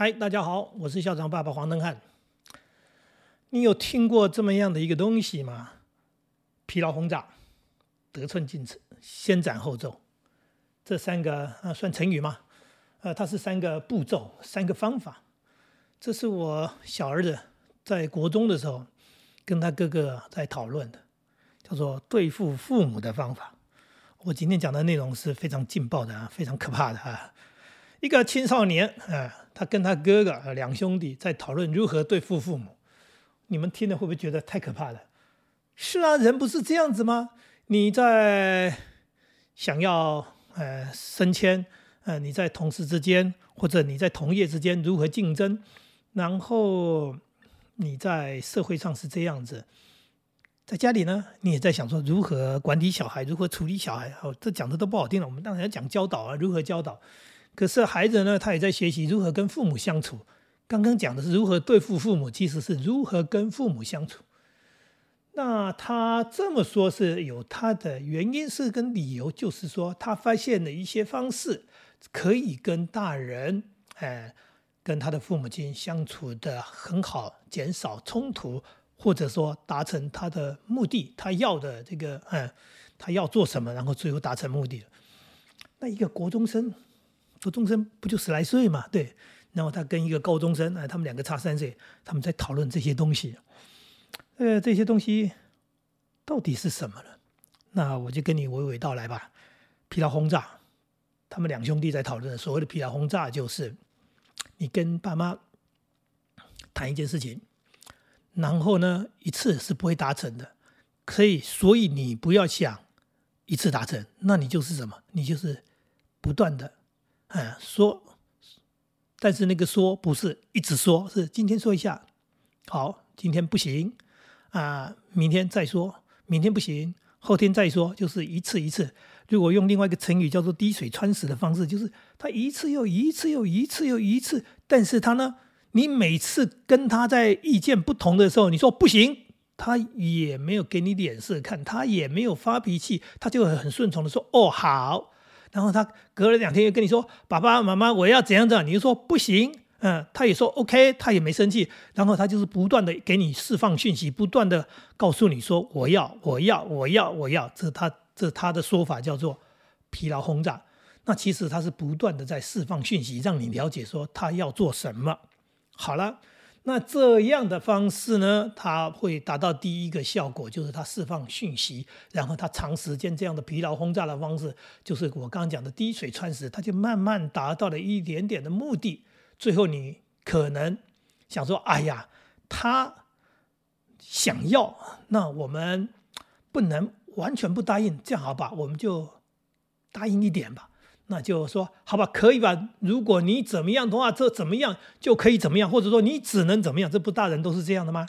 嗨，大家好，我是校长爸爸黄登汉。你有听过这么样的一个东西吗？疲劳轰炸、得寸进尺、先斩后奏，这三个啊算成语吗？呃，它是三个步骤，三个方法。这是我小儿子在国中的时候跟他哥哥在讨论的，叫做对付父母的方法。我今天讲的内容是非常劲爆的啊，非常可怕的啊。一个青少年啊，他跟他哥哥两兄弟在讨论如何对付父母。你们听了会不会觉得太可怕了？是啊，人不是这样子吗？你在想要呃升迁，呃你在同事之间或者你在同业之间如何竞争，然后你在社会上是这样子，在家里呢，你也在想说如何管理小孩，如何处理小孩。哦，这讲的都不好听了。我们当然要讲教导啊，如何教导。可是孩子呢，他也在学习如何跟父母相处。刚刚讲的是如何对付父母，其实是如何跟父母相处。那他这么说是有他的原因，是跟理由，就是说他发现了一些方式可以跟大人，哎，跟他的父母亲相处的很好，减少冲突，或者说达成他的目的，他要的这个，嗯，他要做什么，然后最后达成目的那一个国中生。高中生不就十来岁嘛？对，然后他跟一个高中生，哎，他们两个差三岁，他们在讨论这些东西。呃，这些东西到底是什么呢？那我就跟你娓娓道来吧。疲劳轰炸，他们两兄弟在讨论所谓的疲劳轰炸，就是你跟爸妈谈一件事情，然后呢一次是不会达成的，可以，所以你不要想一次达成，那你就是什么？你就是不断的。哎，说，但是那个说不是一直说，是今天说一下，好，今天不行啊，明天再说，明天不行，后天再说，就是一次一次。如果用另外一个成语叫做“滴水穿石”的方式，就是他一次又一次又一次又一次，但是他呢，你每次跟他在意见不同的时候，你说不行，他也没有给你脸色看，他也没有发脾气，他就很顺从的说，哦，好。然后他隔了两天又跟你说：“爸爸妈妈，我要怎样怎样。”你就说不行，嗯，他也说 OK，他也没生气。然后他就是不断的给你释放讯息，不断的告诉你说：“我要，我要，我要，我要。”这他这他的说法叫做疲劳轰炸。那其实他是不断的在释放讯息，让你了解说他要做什么。好了。那这样的方式呢，它会达到第一个效果，就是它释放讯息，然后它长时间这样的疲劳轰炸的方式，就是我刚刚讲的滴水穿石，它就慢慢达到了一点点的目的。最后你可能想说：“哎呀，他想要，那我们不能完全不答应，这样好吧？我们就答应一点吧。”那就说好吧，可以吧？如果你怎么样的话，这怎么样就可以怎么样，或者说你只能怎么样？这不大人都是这样的吗？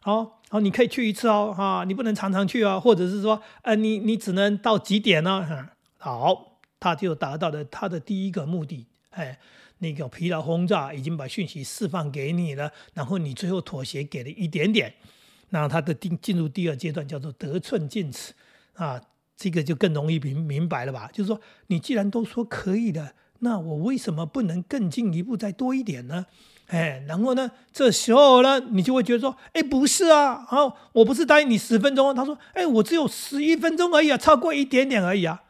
好，好，你可以去一次哦，哈，你不能常常去啊，或者是说，呃，你你只能到几点呢？好，他就达到了他的第一个目的，哎，那个疲劳轰炸已经把讯息释放给你了，然后你最后妥协给了一点点，那他的进进入第二阶段叫做得寸进尺啊。这个就更容易明明白了吧？就是说，你既然都说可以的，那我为什么不能更进一步再多一点呢？哎，然后呢，这时候呢，你就会觉得说，哎，不是啊，好，我不是答应你十分钟，他说，哎，我只有十一分钟而已啊，超过一点点而已啊，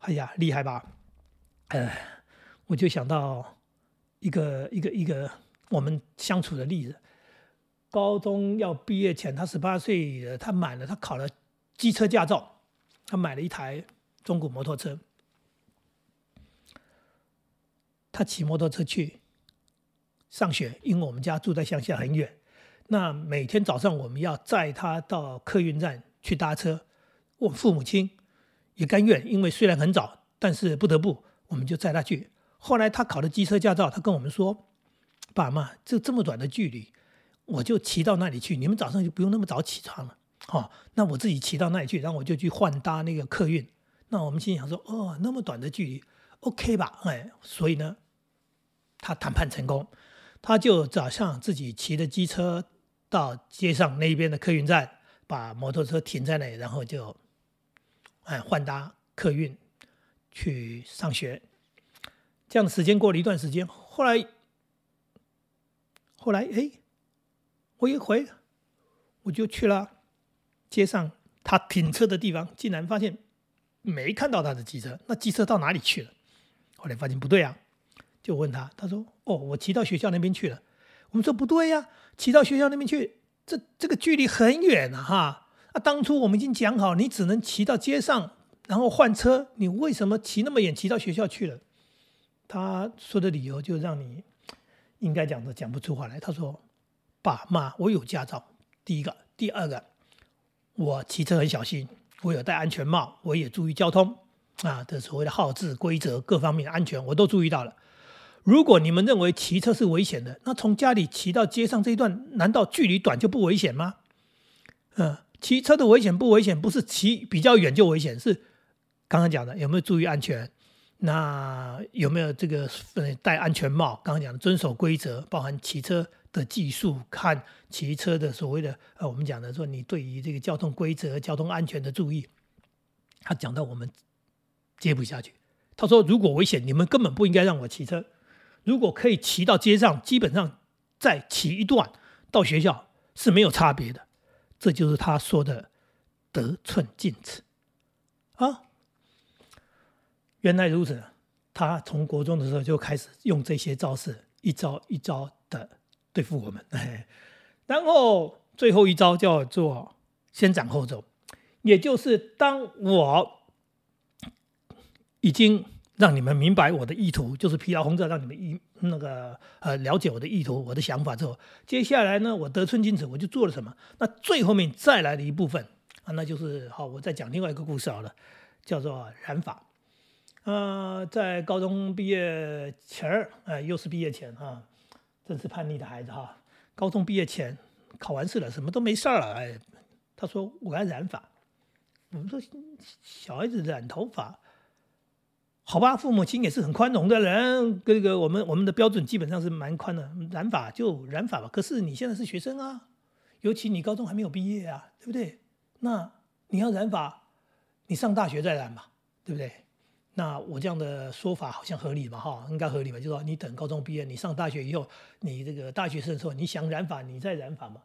哎呀，厉害吧？哎，我就想到一个一个一个我们相处的例子，高中要毕业前，他十八岁，他满了，他考了机车驾照。他买了一台中古摩托车，他骑摩托车去上学，因为我们家住在乡下很远。那每天早上我们要载他到客运站去搭车，我父母亲也甘愿，因为虽然很早，但是不得不，我们就载他去。后来他考了机车驾照，他跟我们说：“爸妈，这这么短的距离，我就骑到那里去，你们早上就不用那么早起床了。”哦，那我自己骑到那里去，然后我就去换搭那个客运。那我们心想说，哦，那么短的距离，OK 吧？哎，所以呢，他谈判成功，他就早上自己骑着机车到街上那边的客运站，把摩托车停在那里，然后就哎换搭客运去上学。这样的时间过了一段时间，后来后来哎，我一回我就去了街上他停车的地方，竟然发现没看到他的机车，那机车到哪里去了？后来发现不对啊，就问他，他说：“哦，我骑到学校那边去了。”我们说不对呀，骑到学校那边去，这这个距离很远啊，哈！啊，当初我们已经讲好，你只能骑到街上，然后换车，你为什么骑那么远，骑到学校去了？他说的理由就让你应该讲的讲不出话来。他说：“爸妈，我有驾照，第一个，第二个，我骑车很小心，我有戴安全帽，我也注意交通啊，这所谓的号志规则各方面安全我都注意到了。”如果你们认为骑车是危险的，那从家里骑到街上这一段，难道距离短就不危险吗？嗯，骑车的危险不危险，不是骑比较远就危险，是刚刚讲的有没有注意安全？那有没有这个嗯戴安全帽？刚刚讲的遵守规则，包含骑车的技术，看骑车的所谓的呃，我们讲的说你对于这个交通规则、交通安全的注意。他讲到我们接不下去，他说如果危险，你们根本不应该让我骑车。如果可以骑到街上，基本上再骑一段到学校是没有差别的。这就是他说的得寸进尺啊！原来如此，他从国中的时候就开始用这些招式，一招一招的对付我们。然后最后一招叫做先斩后奏，也就是当我已经。让你们明白我的意图，就是疲劳轰炸，让你们一那个呃了解我的意图、我的想法之后，接下来呢，我得寸进尺，我就做了什么？那最后面再来的一部分啊，那就是好，我再讲另外一个故事好了，叫做染发。呃，在高中毕业前儿，哎，又是毕业前啊，真是叛逆的孩子哈。高中毕业前考完试了，什么都没事儿了，哎，他说我要染发。我们说小孩子染头发。好吧，父母亲也是很宽容的人，这个我们我们的标准基本上是蛮宽的，染发就染发吧。可是你现在是学生啊，尤其你高中还没有毕业啊，对不对？那你要染发，你上大学再染吧，对不对？那我这样的说法好像合理吧？哈，应该合理吧？就说你等高中毕业，你上大学以后，你这个大学生的时候，你想染发，你再染发嘛。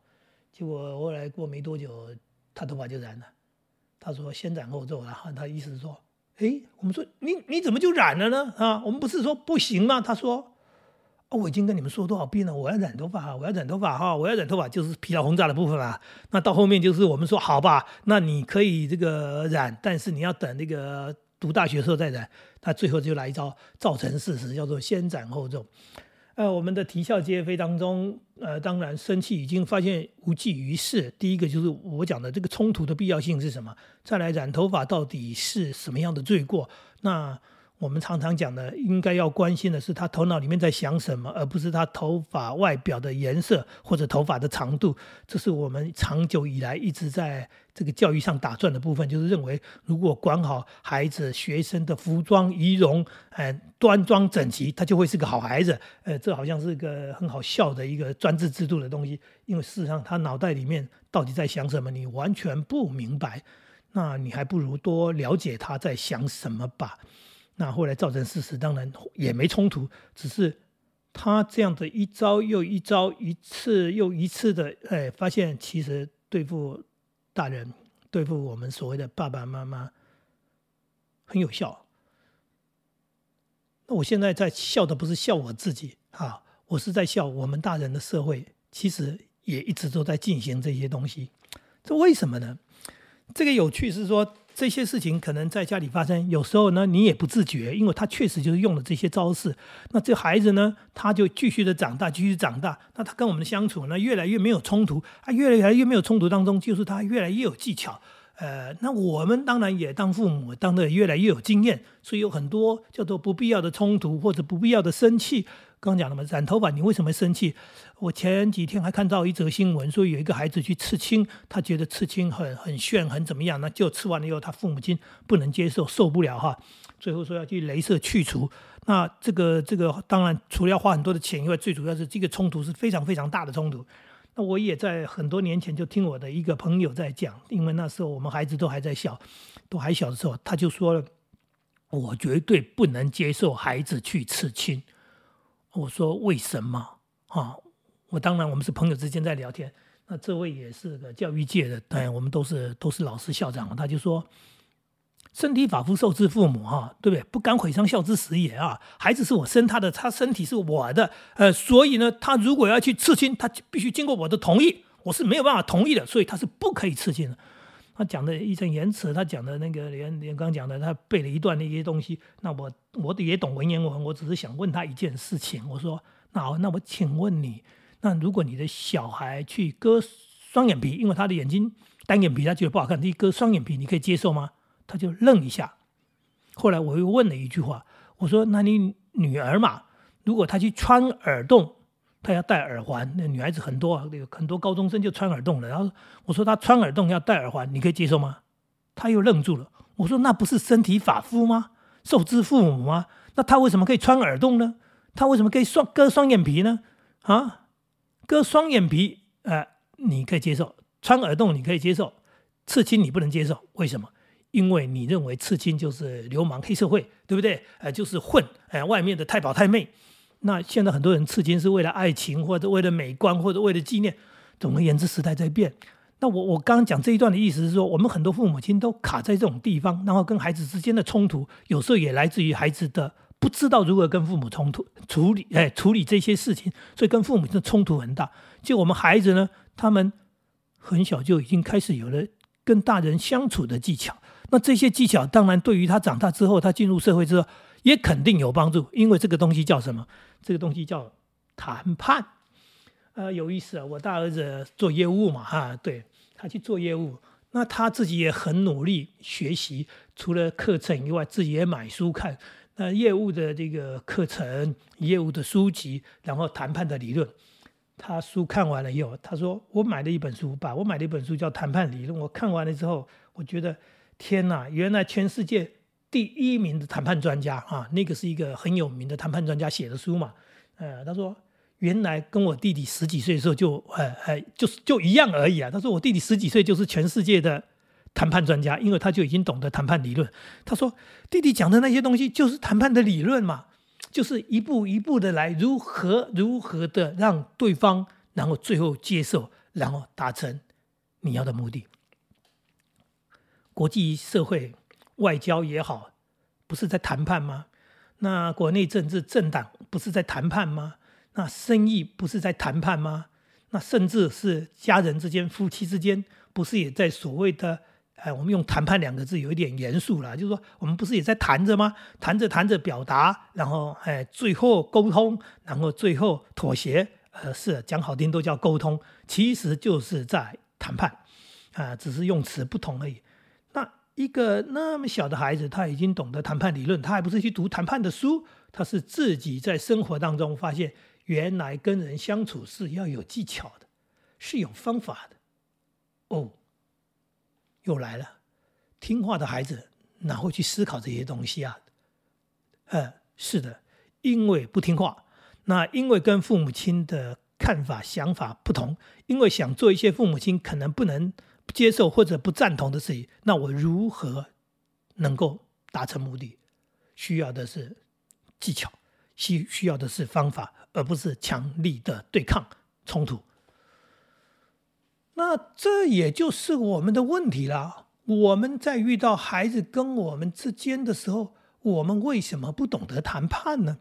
结果后来过没多久，他头发就染了。他说先斩后奏，然后他意思是说。哎，我们说你你怎么就染了呢？啊，我们不是说不行吗？他说，哦，我已经跟你们说多少遍了，我要染头发，我要染头发哈，我要染头发，就是疲劳轰炸的部分嘛。那到后面就是我们说好吧，那你可以这个染，但是你要等那个读大学时候再染。他最后就来一招，造成事实，叫做先斩后奏。呃，我们的啼笑皆非当中，呃，当然生气已经发现无济于事。第一个就是我讲的这个冲突的必要性是什么？再来染头发到底是什么样的罪过？那。我们常常讲的，应该要关心的是他头脑里面在想什么，而不是他头发外表的颜色或者头发的长度。这是我们长久以来一直在这个教育上打转的部分，就是认为如果管好孩子学生的服装仪容，呃，端庄整齐，他就会是个好孩子。呃，这好像是个很好笑的一个专制制度的东西，因为事实上他脑袋里面到底在想什么，你完全不明白。那你还不如多了解他在想什么吧。那后来造成事实，当然也没冲突，只是他这样的一招又一招，一次又一次的，哎，发现其实对付大人，对付我们所谓的爸爸妈妈很有效。那我现在在笑的不是笑我自己啊，我是在笑我们大人的社会，其实也一直都在进行这些东西。这为什么呢？这个有趣是说。这些事情可能在家里发生，有时候呢你也不自觉，因为他确实就是用了这些招式。那这孩子呢，他就继续的长大，继续长大。那他跟我们的相处呢，越来越没有冲突，啊，越来越没有冲突当中，就是他越来越有技巧。呃，那我们当然也当父母，当的越来越有经验，所以有很多叫做不必要的冲突或者不必要的生气。刚讲了嘛，染头发你为什么生气？我前几天还看到一则新闻，说有一个孩子去刺青，他觉得刺青很很炫，很怎么样？那就刺完了以后，他父母亲不能接受，受不了哈，最后说要去镭射去除。那这个这个当然除了要花很多的钱以外，最主要是这个冲突是非常非常大的冲突。那我也在很多年前就听我的一个朋友在讲，因为那时候我们孩子都还在小，都还小的时候，他就说了，我绝对不能接受孩子去刺青。我说为什么啊？我当然我们是朋友之间在聊天。那这位也是个教育界的，对，我们都是都是老师校长，他就说。身体发肤受之父母，哈，对不对？不敢毁伤，孝之始也啊！孩子是我生他的，他身体是我的，呃，所以呢，他如果要去刺青，他必须经过我的同意，我是没有办法同意的，所以他是不可以刺青的。他讲的义正言辞，他讲的那个连连刚讲的，他背了一段那些东西。那我我也懂文言文，我只是想问他一件事情，我说，那好，那我请问你，那如果你的小孩去割双眼皮，因为他的眼睛单眼皮他觉得不好看，你割双眼皮，你可以接受吗？他就愣一下，后来我又问了一句话，我说：“那你女儿嘛，如果她去穿耳洞，她要戴耳环，那女孩子很多啊，有很多高中生就穿耳洞了。然后我说她穿耳洞要戴耳环，你可以接受吗？”他又愣住了。我说：“那不是身体发肤吗？受之父母吗？那他为什么可以穿耳洞呢？他为什么可以双割双眼皮呢？啊，割双眼皮，呃，你可以接受；穿耳洞你可以接受，刺青你不能接受，为什么？”因为你认为刺青就是流氓黑社会，对不对？呃，就是混，哎，外面的太保太妹。那现在很多人刺青是为了爱情，或者为了美观，或者为了纪念。总而言之，时代在变。那我我刚刚讲这一段的意思是说，我们很多父母亲都卡在这种地方，然后跟孩子之间的冲突，有时候也来自于孩子的不知道如何跟父母冲突处理，哎，处理这些事情，所以跟父母的冲突很大。就我们孩子呢，他们很小就已经开始有了跟大人相处的技巧。那这些技巧当然对于他长大之后，他进入社会之后也肯定有帮助，因为这个东西叫什么？这个东西叫谈判。呃，有意思啊！我大儿子做业务嘛，哈，对他去做业务，那他自己也很努力学习，除了课程以外，自己也买书看。那业务的这个课程、业务的书籍，然后谈判的理论，他书看完了以后，他说：“我买了一本书吧，我买了一本书叫《谈判理论》，我看完了之后，我觉得。”天呐！原来全世界第一名的谈判专家啊，那个是一个很有名的谈判专家写的书嘛。呃，他说原来跟我弟弟十几岁的时候就呃呃就是就一样而已啊。他说我弟弟十几岁就是全世界的谈判专家，因为他就已经懂得谈判理论。他说弟弟讲的那些东西就是谈判的理论嘛，就是一步一步的来如何如何的让对方，然后最后接受，然后达成你要的目的。国际社会外交也好，不是在谈判吗？那国内政治政党不是在谈判吗？那生意不是在谈判吗？那甚至是家人之间、夫妻之间，不是也在所谓的……哎，我们用“谈判”两个字有一点严肃了，就是说，我们不是也在谈着吗？谈着谈着表达，然后哎，最后沟通，然后最后妥协。呃，是讲好听都叫沟通，其实就是在谈判啊，只是用词不同而已。一个那么小的孩子，他已经懂得谈判理论，他还不是去读谈判的书，他是自己在生活当中发现，原来跟人相处是要有技巧的，是有方法的。哦，又来了，听话的孩子哪会去思考这些东西啊？呃，是的，因为不听话，那因为跟父母亲的看法、想法不同，因为想做一些父母亲可能不能。接受或者不赞同的事情，那我如何能够达成目的？需要的是技巧，需需要的是方法，而不是强力的对抗冲突。那这也就是我们的问题了。我们在遇到孩子跟我们之间的时候，我们为什么不懂得谈判呢？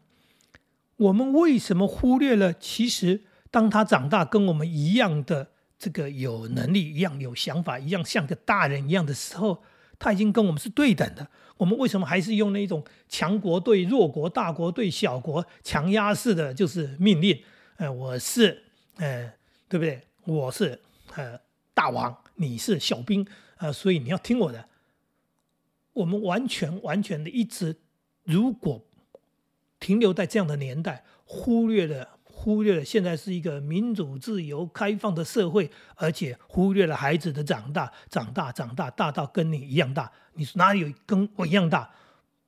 我们为什么忽略了？其实，当他长大跟我们一样的。这个有能力一样有想法一样像个大人一样的时候，他已经跟我们是对等的。我们为什么还是用那种强国对弱国、大国对小国强压式的就是命令？呃，我是呃，对不对？我是呃大王，你是小兵啊，所以你要听我的。我们完全完全的一直，如果停留在这样的年代，忽略了。忽略了现在是一个民主、自由、开放的社会，而且忽略了孩子的长大、长大、长大，大到跟你一样大。你哪里有跟我一样大？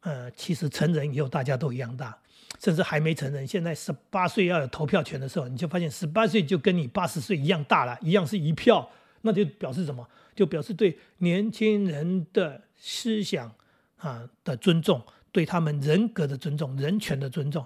呃，其实成人以后大家都一样大，甚至还没成人。现在十八岁要有投票权的时候，你就发现十八岁就跟你八十岁一样大了，一样是一票。那就表示什么？就表示对年轻人的思想啊的尊重，对他们人格的尊重、人权的尊重。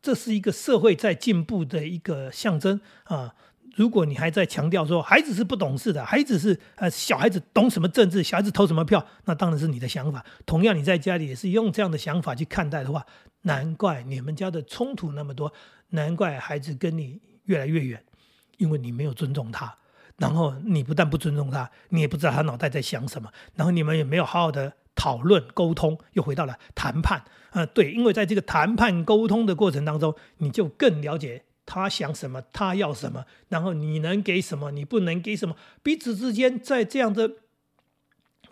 这是一个社会在进步的一个象征啊。如果你还在强调说孩子是不懂事的，孩子是呃小孩子懂什么政治，小孩子投什么票，那当然是你的想法。同样，你在家里也是用这样的想法去看待的话，难怪你们家的冲突那么多，难怪孩子跟你越来越远，因为你没有尊重他。然后你不但不尊重他，你也不知道他脑袋在想什么。然后你们也没有好好的讨论沟通，又回到了谈判。呃，对，因为在这个谈判沟通的过程当中，你就更了解他想什么，他要什么，然后你能给什么，你不能给什么。彼此之间在这样的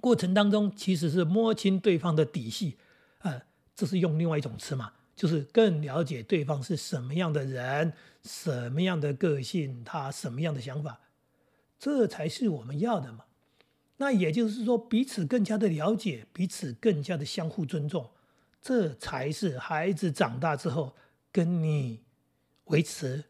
过程当中，其实是摸清对方的底细。呃，这是用另外一种词嘛，就是更了解对方是什么样的人，什么样的个性，他什么样的想法。这才是我们要的嘛？那也就是说，彼此更加的了解，彼此更加的相互尊重，这才是孩子长大之后跟你维持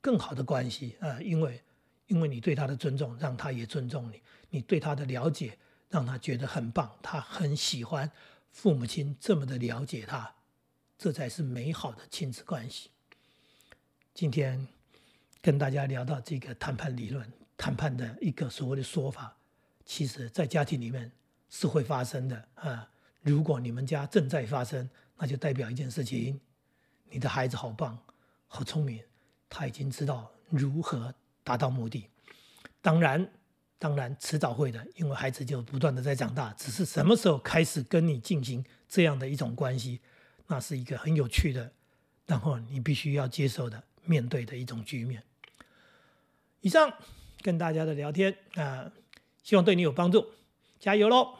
更好的关系啊！因为，因为你对他的尊重，让他也尊重你；你对他的了解，让他觉得很棒，他很喜欢父母亲这么的了解他，这才是美好的亲子关系。今天跟大家聊到这个谈判理论。谈判的一个所谓的说法，其实在家庭里面是会发生的啊。如果你们家正在发生，那就代表一件事情：你的孩子好棒，好聪明，他已经知道如何达到目的。当然，当然迟早会的，因为孩子就不断的在长大。只是什么时候开始跟你进行这样的一种关系，那是一个很有趣的，然后你必须要接受的面对的一种局面。以上。跟大家的聊天啊，希望对你有帮助，加油喽！